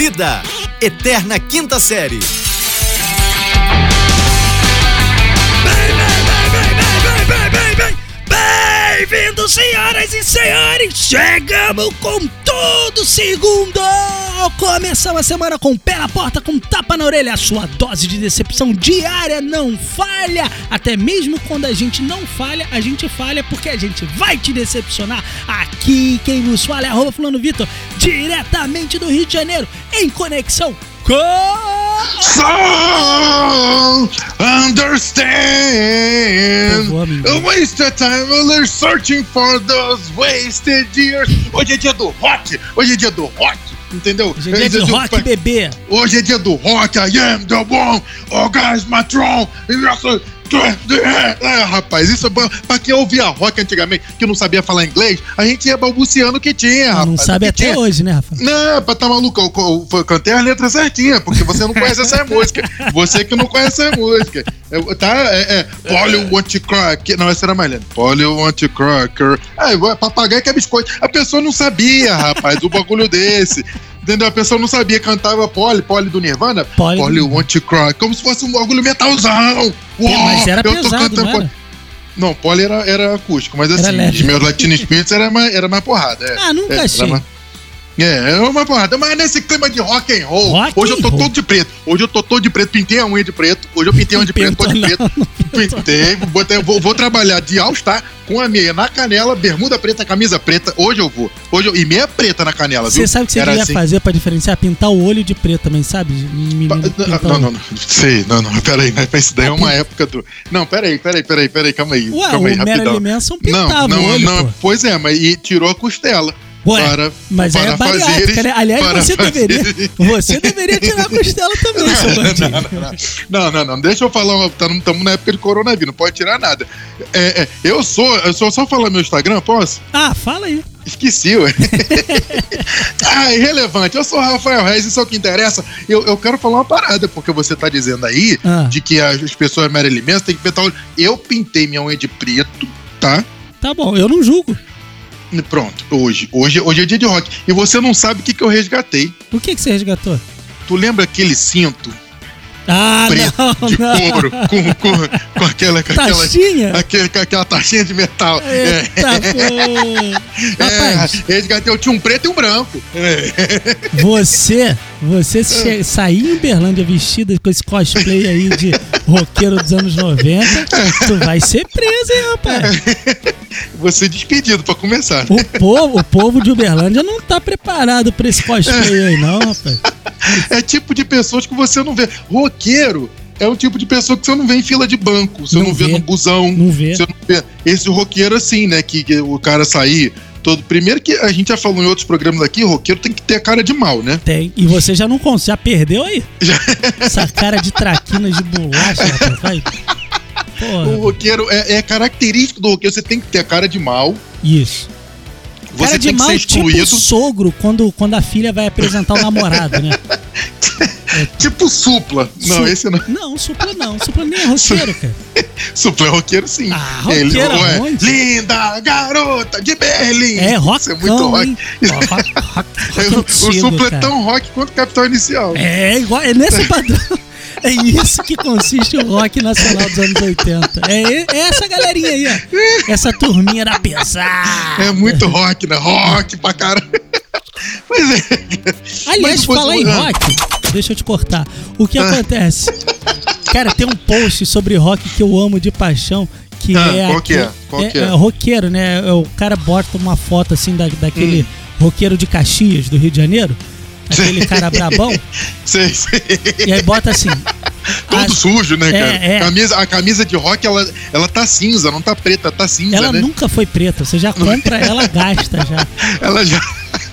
Vida, Eterna Quinta Série. Bem-vindos, senhoras e senhores! Chegamos com tudo, segundo! Começamos a semana com o pé na porta, com tapa na orelha. A sua dose de decepção diária não falha. Até mesmo quando a gente não falha, a gente falha porque a gente vai te decepcionar. Aqui quem nos fala é arroba fulano Vitor, diretamente do Rio de Janeiro, em conexão com... So understand. Wasted time searching for those wasted years. Hoje é dia do rock. Hoje é dia do rock. Entendeu? Hoje é dia de Esse rock, bebê. Hoje é dia do rock. I am the one. Oh, guys, É, rapaz, isso é pra, pra quem ouvia rock antigamente, que não sabia falar inglês, a gente ia balbuciando o que tinha, rapaz. Não sabe até tinha. hoje, né, Rafa? Não, pra tá maluco, eu, eu, cantei a letra certinha, porque você não conhece essa música. Você que não conhece essa música. É, tá? É, é crack. Não, essa era mais lenta. To cracker. Ah, eu- papagaio que é biscoito. A pessoa não sabia, rapaz, o bagulho desse. Entendeu? A pessoa não sabia, cantava Polly, Polly do Nirvana. Polly do Polly want to crack. Como se fosse um bagulho metalzão. Uou, mas era eu tô pesado, cantando não era? Não, Polly era, era acústico, mas Era assim, leve. os meus Latino Spirits era mais, era mais porrada. é. Ah, nunca É, achei. mais- é, é uma porrada. Mas nesse clima de rock and roll, Rock hoje eu tô roll. todo de preto. Hoje eu tô todo de preto, pintei a unha de preto. Hoje eu pintei a unha de preto, tô de preto. Pintei, botei, vou, vou trabalhar de All-Star com a meia na canela, bermuda preta, camisa preta. Hoje eu vou. Hoje eu, e meia preta na canela, viu? Você sabe o que você Era devia assim. fazer pra diferenciar? Pintar o olho de preto também, sabe? Menino, Não, não, não. Sei, não, não. Peraí, mas isso daí é uma época do. Não, peraí, peraí, peraí, peraí, calma aí. Ué, calma aí, o rapidão. Marilyn Manson Não, não, o olho, não. pô. Pois é, mas e tirou a costela. Ué, para, mas é para bariátrica, fazeres- né? Aliás, você deveria, você deveria tirar a costela também, seu bandido. Não, não, não. Deixa eu falar. Estamos na época de coronavírus, não pode tirar nada. É, é, eu sou. Eu sou só falar meu Instagram, posso? Ah, fala aí. Esqueci, ué. ah, irrelevante. Eu sou o Rafael Reis, isso é o que interessa. Eu, eu quero falar uma parada, porque você tá dizendo aí Ah. de que as pessoas Marilyn Manson têm que pintar o olho. Eu pintei minha unha de preto, tá? Tá bom, eu não julgo. Pronto, hoje. Hoje, hoje é dia de rock. E você não sabe o que, que eu resgatei. O que, que você resgatou? Tu lembra aquele cinto Ah, preto não, de não. couro com, com, com aquela. Com aquela Taxinha? aquele, com aquela taxinha de metal. Eita. Rapaz, É, resgatei, eu tinha um preto e um branco. É. você, você che- sair em Uberlândia vestida com esse cosplay aí de roqueiro dos anos 90, tu vai ser preso, hein, rapaz? Vou ser despedido pra começar. O povo, o povo de Uberlândia não tá preparado pra esse cosplay aí, não, rapaz. É tipo de pessoas que você não vê. Roqueiro é um tipo de pessoa que você não vê em fila de banco, você Não não, vê. vê. no busão. Não vê. Você não vê. Esse roqueiro assim, né? Que, que o cara sair todo. Primeiro que a gente já falou em outros programas aqui, roqueiro tem que ter a cara de mal, né? Tem. E você já não consegue, já perdeu aí? Já- Essa cara de traquinas de bolacha, rapaz. Vai. O roqueiro é, é característico do roqueiro, você tem que ter a cara de mal. Isso. Você cara de tem que mal, ser excluído. tipo sogro, quando, quando a filha vai apresentar o namorado, né? Tipo supla. Não, Su- esse não. Não, supla não. Supla nem é roqueiro, cara. Supla é roqueiro, sim. Ah, roqueiro ué, aonde? Linda garota de Berlim. É, rock. Isso é muito rock. rock, rock, É, rock o, supla é cara. tão rock quanto o Capital Inicial. É igual, é nesse padrão. É isso que consiste o rock nacional dos anos 80. É, e- é essa galerinha aí, ó. Essa turminha da pesada. É muito rock, né? Rock pra caralho. Pois é. Aliás, Mas falar em rock, deixa eu te cortar. O que Ah. acontece? Cara, tem um post sobre rock que eu amo de paixão. Que Ah, é, qual que é? Qual que é? roqueiro, né? O cara bota uma foto assim da, daquele Hum. roqueiro de Caxias, do Rio de Janeiro. Aquele Sei. cara brabão. Sei, sei. E aí bota assim. Todo as- sujo, né, É, cara? é. Camisa, a camisa de rock, ela, ela tá cinza, não tá preta, tá cinza, Ela né? nunca foi preta, você já compra, ela gasta já. Ela já.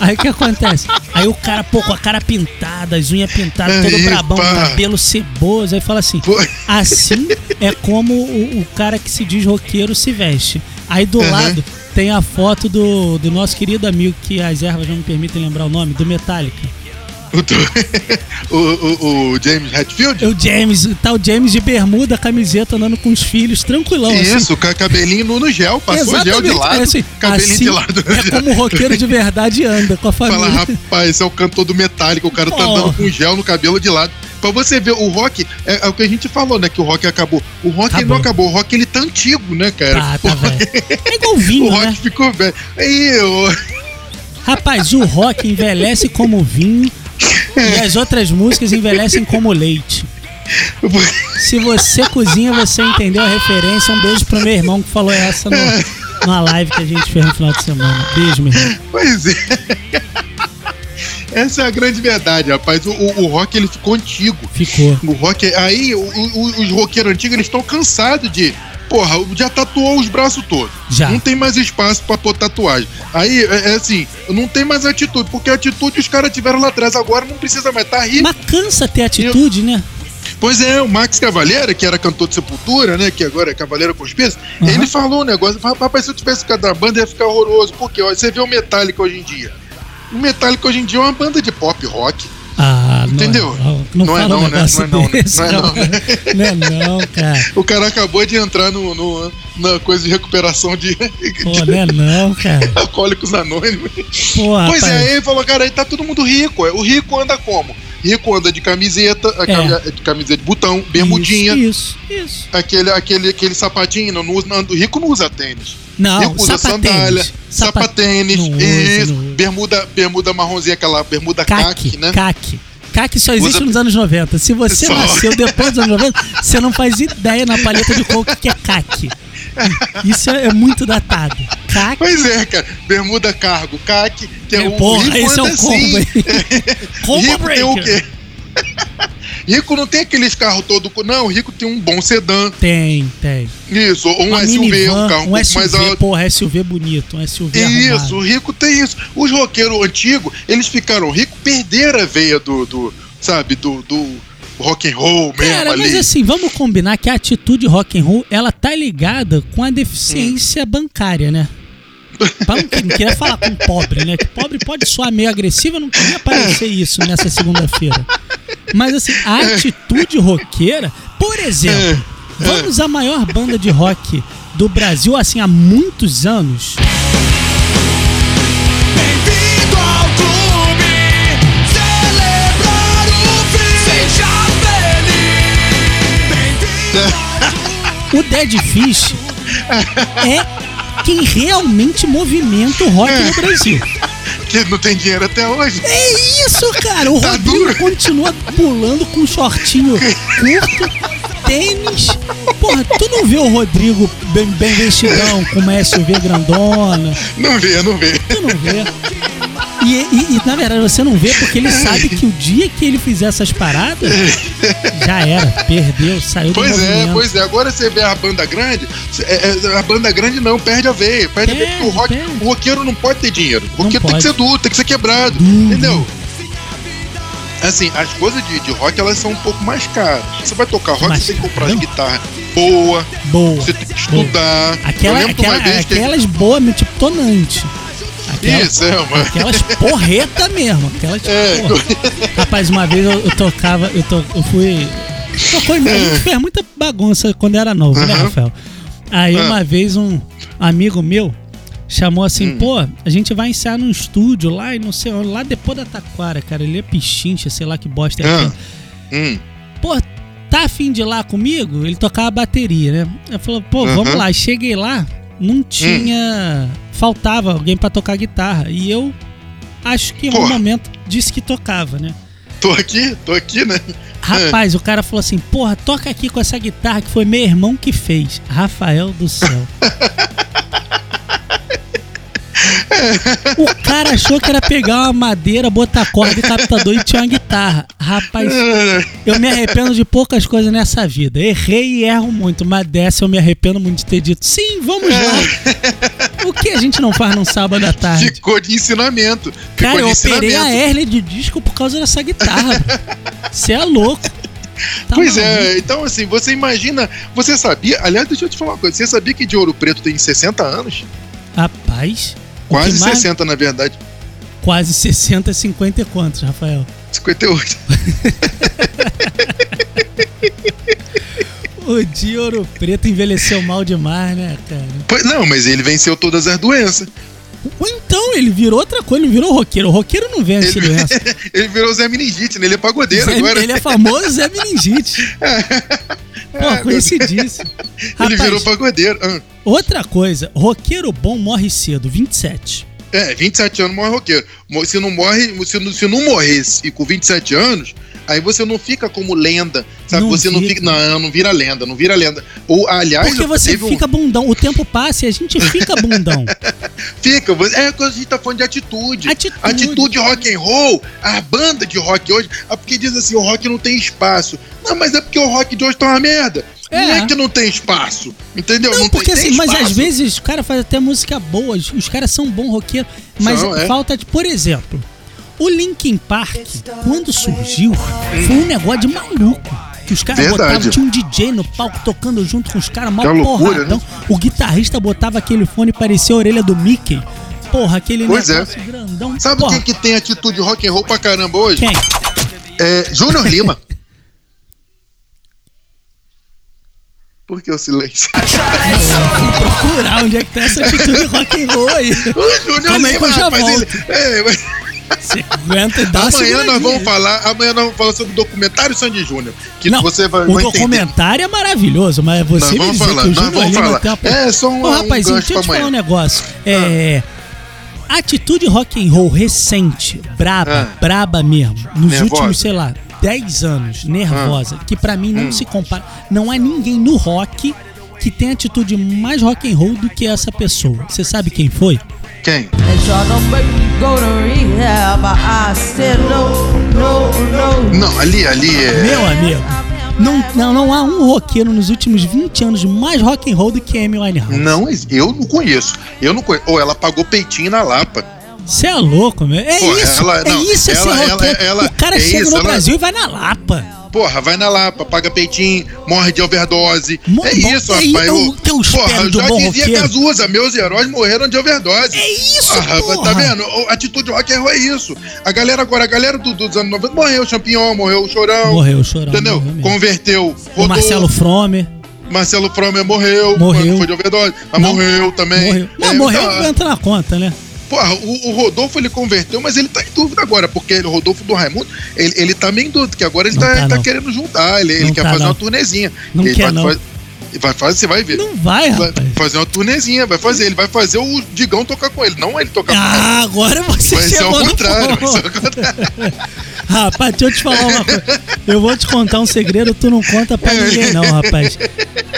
Aí o que acontece? Aí o cara, pô, com a cara pintada, as unhas pintadas, todo brabão, pá. cabelo ceboso, aí fala assim: Pô. assim é como o, o cara que se diz roqueiro se veste. Aí do Uhum. lado tem a foto do, do nosso querido amigo, que as ervas não me permitem lembrar o nome, do Metallica. O, o, o- o James Hetfield? O James, tá o James de bermuda, camiseta, andando com os filhos, tranquilão. assim. Isso, com cabelinho no, no gel, passou gel de Exatamente, lado, é assim, cabelinho assim de lado. É como o roqueiro de verdade anda com a Fala, família. rapaz, esse é o cantor do Metallica, o cara tá Oh. andando com gel no cabelo de lado. Pra você ver, o rock, é, é o que a gente falou, né? Que o rock acabou. O rock ele não acabou, o rock ele tá antigo, né, cara? Tá, tá, O- velho. É igual O vinho, rock né? ficou velho. Aí, o- Rapaz, o rock envelhece como vinho e as outras músicas envelhecem como leite. Se você cozinha, você entendeu a referência. Um beijo pro meu irmão que falou essa no, numa live que a gente fez no final de semana. Beijo, meu irmão. Pois é. Essa é a grande verdade, rapaz. O, o- o rock ele ficou antigo. Ficou. O rock, aí o- os roqueiros antigos eles estão cansados de. Porra, já tatuou os braços todos. Já. Não tem mais espaço pra pôr tatuagem. Aí, é, é assim, não tem mais atitude, porque a atitude os caras tiveram lá atrás, agora não precisa mais, tá rico. Mas cansa ter atitude, né? Pois é, o Max Cavaleira, que era cantor de Sepultura, né, que agora é Cavaleira com Espírito, Uhum. ele falou um negócio, rapaz, se eu tivesse ficado na banda ia ficar horroroso, porque ó, você vê o Metallica hoje em dia. O Metallica hoje em dia é uma banda de pop rock. Entendeu? Não, é não, né? Não é não, né? Não é não, né? Não é não, cara. O cara acabou de entrar no, no- na coisa de recuperação de, Pô, de não é não, cara. alcoólicos anônimos. Pô, Pois rapaz. é, aí ele falou, cara, aí tá todo mundo rico. O rico anda como? Rico anda de camiseta, de camiseta de botão, bermudinha, Isso, isso. isso. aquele, aquele, aquele sapatinho. Não, usa- não, o rico não usa tênis. Não, rico usa sapatênis. sandália, Sapa- sapatênis, usa, isso, bermuda, bermuda marronzinha, aquela bermuda Caque, caque, né? caque. Caque só existe Usa- nos anos 90. Se você Só. nasceu depois dos anos 90, você não faz ideia na paleta de cor o que é caque. Isso é, é muito datado. Caque. Pois é, cara. Bermuda cargo, caque, que é, É, o porra, esse é o combo, assim. Combo rico tem o breaker. quê? Rico não tem aqueles carros todo. Não, rico tem um bom sedã. Tem, tem. Isso, ou um Uma SUV, minivan, um carro um, um pouco SUV, mais alto. porra, SUV bonito, um SUV Isso, arrumado. o rico tem isso. Os roqueiros antigos, eles ficaram ricos, perderam a veia do, do sabe, do, do rock and roll mesmo Cara, ali. mas assim, vamos combinar que a atitude rock and roll, ela tá ligada com a deficiência bancária, né? Pra não, não queria falar com pobre, né? Que pobre pode soar meio agressivo, eu não queria parecer isso nessa segunda-feira. Mas assim, a atitude roqueira, por exemplo, vamos à maior banda de rock do Brasil, assim, há muitos anos. Bem-vindo ao clube, celebrar o fim, seja feliz. Bem-vindo O Dead Fish é quem realmente movimenta o rock no Brasil. Que não tem dinheiro até hoje. É isso, cara. O Tá Rodrigo duro. continua pulando com um shortinho curto, tênis. Porra, tu não vê o Rodrigo bem, bem vestidão, com uma SUV grandona? Não vê, não vê. Tu não vê. E, e- e, na verdade você não vê porque ele sabe que o dia que ele fizer essas paradas, já era, perdeu, saiu Pois do é, movimento. pois é. Agora você vê a banda grande, é, é, a banda grande não, perde a veia. Perde, a veia porque o, rock, Perde, perde. o roqueiro não pode ter dinheiro. O roqueiro tem que ser duro, tem que ser quebrado. Duro. Entendeu? Assim, as coisas de, de rock elas são um pouco mais caras. Você vai tocar rock, você tem que comprar caro? as guitarras boa, Boa. você tem que estudar. Aquela, aquela, vez que. aquelas boas, meu tipo tonante. Aquela, Isso, é, mano. Aquelas porreta mesmo. Aquelas, É. porra. Rapaz, uma vez eu, eu tocava, eu, to, eu fui. Tocou, em- a gente fez muita bagunça quando era novo, né, Aham. Rafael? Aí Ah. uma vez um amigo meu chamou Hum. assim, pô, a gente vai ensaiar num estúdio lá e não sei onde, lá depois da Taquara, cara. Ele é pichincha, sei lá que bosta é Ah. Hum, Pô, tá afim de ir lá comigo? Ele tocava bateria, né? Eu falei, pô, vamos Aham. lá. Cheguei lá, não tinha. Faltava alguém pra tocar guitarra. E eu acho que em algum momento disse que tocava, né? tô aqui, tô aqui, né? Rapaz, o cara falou assim: porra, toca aqui com essa guitarra que foi meu irmão que fez. Rafael do céu. O cara achou que era pegar uma madeira, botar corda e captador e tinha uma guitarra. Rapaz, eu me arrependo de poucas coisas nessa vida. Errei e erro muito, mas dessa eu me arrependo muito de ter dito: sim, vamos lá. O que a gente não faz num sábado à tarde? Ficou de ensinamento. Ficou Cara, de eu operei a hernia de disco por causa dessa guitarra. Você é louco. Tá pois maluco. é, então assim, você imagina. Você sabia. Aliás, deixa eu te falar uma coisa. Você sabia que de Ouro Preto tem 60 anos? Rapaz. Quase mais- 60, na verdade. Quase 60, 50 e quantos, Rafael? 58. O de Ouro Preto envelheceu mal demais, né, cara? Pois- Não, mas ele venceu todas as doenças. Ou então ele virou outra coisa, ele virou roqueiro. O roqueiro não vence Ele, doença. ele virou Zé Meningite, né? Ele é pagodeiro Zé- agora. Ele é famoso Zé Meningite. Pô, conhecidíssimo. Ele Rapaz, virou pagodeiro. Ah, outra coisa, roqueiro bom morre cedo, 27. É, 27 anos morre roqueiro. Se não morre, se não, se não morresse e com 27 anos, aí você não fica como lenda, sabe? Não você não fica. fica. Não, não vira lenda, não vira lenda. Ou, aliás, Porque você teve um- fica bundão, o tempo passa e a gente fica bundão. Fica, é que a gente tá falando de atitude. Atitude. Atitude rock and roll, a banda de rock hoje, é porque diz assim, o rock não tem espaço. Não, mas é porque o rock de hoje tá uma merda. Não É. é que não tem espaço, entendeu? Não, tem- porque tem assim, mas espaço. às vezes os caras fazem até música boa, os, os caras são bons roqueiros, mas São, é. falta, de, por exemplo, o Linkin Park, quando surgiu, foi um negócio de maluco. Que os caras Verdade. botavam, tinha um DJ no palco tocando junto com os caras, Que loucura, porradão. né? O guitarrista botava aquele fone e parecia a orelha do Mickey. Porra, aquele Pois é. negócio grandão. Sabe Porra, quem que tem atitude rock and roll pra caramba hoje? quem? É Júnior Lima. Por que o silêncio? Procurar onde é que tá essa atitude rock and roll aí. O Júnior aí que Lima, eu já volto. ele- é, mas- Você aguenta e dá amanhã nós vamos falar, amanhã nós vamos falar sobre o documentário Sandy Júnior, que Não, você vai, o vai entender. documentário é maravilhoso, mas você Nós me dizer falar, que o Júnior Lima falar. tem uma... É, só um- Ô, um rapazinho, gancho deixa eu te falar um negócio. É... Atitude rock and roll recente, braba, Ah. braba mesmo, nos Nervosa. últimos, sei lá, 10 anos, nervosa, Ah. que pra mim Hum. não se compara. Não há ninguém no rock que tem atitude mais rock and roll do que essa pessoa. Você sabe quem foi? Quem? Não, ali, ali é. Meu amigo, não, não, não há um roqueiro nos últimos 20 anos mais rock and roll do que Amy Winehouse. Não, eu não conheço. Eu não conheço. Ou ela pagou peitinho na Lapa. Você é louco, meu. É Pô, isso. ela- é não, isso, ela- ela- roqueiro. ela- o cara é chega isso, no ela- Brasil e vai na Lapa. Porra, vai na Lapa, paga peitinho, morre de overdose. Mo- é isso, é rapaz. o que eu espero porra, de um já dizia roqueiro. Cazuza, meus heróis morreram de overdose. É isso, Porra, porra. Tá vendo? O- Atitude rock é isso. A galera agora, a galera do- dos anos 90 morreu o Champignon, morreu o Chorão. Morreu, chorando. Entendeu? morreu mesmo. Converteu. O rodou. Marcelo Fromer Marcelo Fromer morreu. Morreu. Foi de overdose. Mas Não. morreu também. morreu. Não, É, morreu, tá- entra na conta, né? Porra, o, o Rodolfo ele converteu, mas ele tá em dúvida agora, porque o Rodolfo do Raimundo, ele, ele tá meio em dúvida, que agora ele tá, tá, tá querendo juntar, ele, ele quer tá, fazer uma turnezinha. Não ele quer, vai, não. faz- vai fazer, você vai ver. Não vai, Vai rapaz. fazer uma turnezinha, vai fazer. Ele vai fazer o Digão tocar com ele, não ele tocar com ele. Ah, agora você Vai ser chegou ao no contrário, vai ser ao contrário. Rapaz, deixa eu te falar uma coisa. Eu vou te contar um segredo, tu não conta pra ninguém, não, rapaz.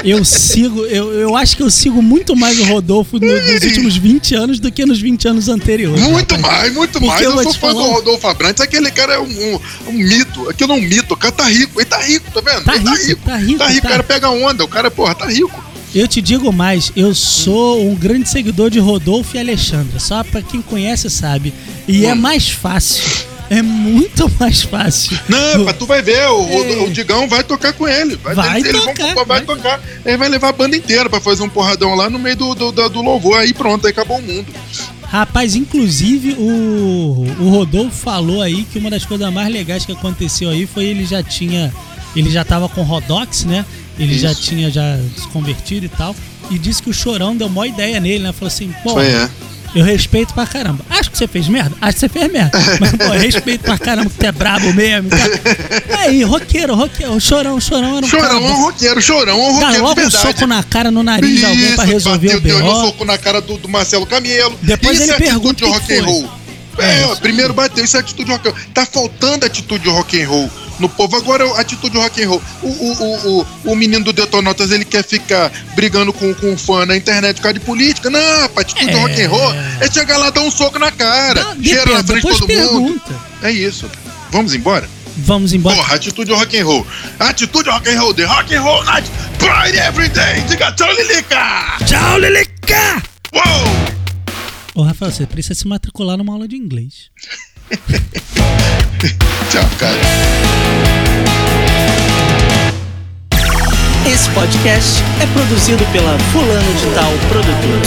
Eu sigo, eu, eu acho que eu sigo muito mais o Rodolfo no- nos últimos 20 anos do que nos 20 anos anteriores. Muito rapaz. mais, muito Porque mais. eu Eu, sou fã falar do Rodolfo Abrantes. Aquele cara é um, um, um mito. Aquilo é um mito. O cara tá rico. Ele tá rico, tá vendo? Tá ele rico, tá rico, Tá rico, tá. o cara pega onda. O cara, porra, tá rico. Eu te digo mais, eu sou um grande seguidor de Rodolfo e Alexandra. Só pra quem conhece sabe. E é Hum. mais fácil. É muito mais fácil. Não, mas tu vai ver, o, É. o, o Digão vai tocar com ele. Vai, Vai tocar, vai, vai. tocar. Ele vai levar a banda inteira pra fazer um porradão lá no meio do, do, do, do louvor. Aí pronto, aí acabou o mundo. Rapaz, inclusive o, o Rodolfo falou aí que uma das coisas mais legais que aconteceu aí foi ele já tinha. Ele já tava com Rodox, né? Ele já Isso. tinha já se convertido e tal. E disse que o Chorão deu maior ideia nele, né? Falou assim, pô, Foi, é. eu respeito pra caramba. Acho que você fez merda? Acho que você fez merda. Mas, pô, eu respeito pra caramba que tu é brabo mesmo. Tá? Aí, roqueiro, roqueiro, chorão, chorão era um Chorão é cara um roqueiro, chorão é um Dá roqueiro de logo um verdade. soco na cara, no nariz de alguém pra Isso, resolver o deu um B.O. soco na cara do, do Marcelo Camelo. Depois Isso ele é pergunta o que rock and foi. roll. É, É, isso primeiro bateu, isso é atitude rock and roll. Tá faltando atitude rock and roll no povo. Agora, atitude rock and roll. O, o, o, o, o menino do Detonautas, ele quer ficar brigando com, com um fã na internet por causa de política. Não, rapaz, atitude É. rock and roll é chegar lá dar um soco na cara. Não, cheira na frente de todo mundo. pergunta. É isso. Vamos embora? Vamos embora. Porra, atitude rock and roll. Atitude rock and roll. The rock and roll night. Pride every day. Diga tchau, Lilica. Tchau, Leleca! Uou! Ô, Rafael, você precisa se matricular numa aula de inglês. Tchau, cara. Esse podcast é produzido pela Fulano de Tal Produtora.